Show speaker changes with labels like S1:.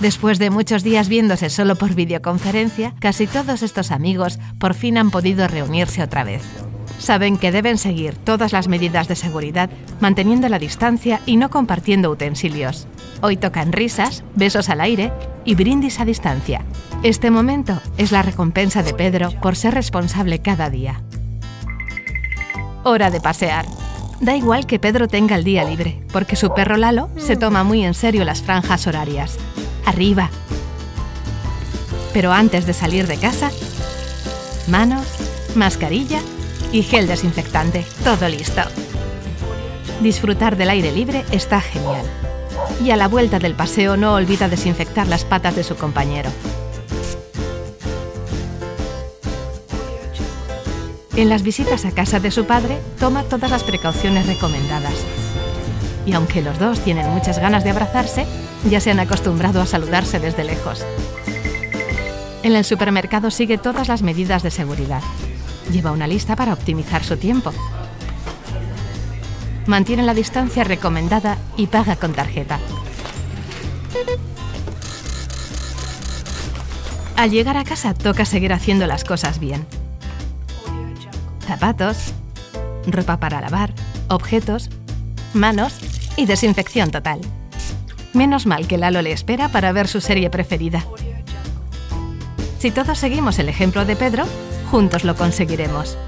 S1: Después de muchos días viéndose solo por videoconferencia, casi todos estos amigos por fin han podido reunirse otra vez. Saben que deben seguir todas las medidas de seguridad, manteniendo la distancia y no compartiendo utensilios. Hoy tocan risas, besos al aire y brindis a distancia. Este momento es la recompensa de Pedro por ser responsable cada día. Hora de pasear. Da igual que Pedro tenga el día libre, porque su perro Lalo se toma muy en serio las franjas horarias. Arriba. Pero antes de salir de casa, manos, mascarilla y gel desinfectante. Todo listo. Disfrutar del aire libre está genial. Y a la vuelta del paseo no olvida desinfectar las patas de su compañero. En las visitas a casa de su padre, toma todas las precauciones recomendadas. Y aunque los dos tienen muchas ganas de abrazarse, ya se han acostumbrado a saludarse desde lejos. En el supermercado sigue todas las medidas de seguridad. Lleva una lista para optimizar su tiempo. Mantiene la distancia recomendada y paga con tarjeta. Al llegar a casa toca seguir haciendo las cosas bien. Zapatos, ropa para lavar, objetos, manos y desinfección total. Menos mal que Lalo le espera para ver su serie preferida. Si todos seguimos el ejemplo de Pedro, juntos lo conseguiremos.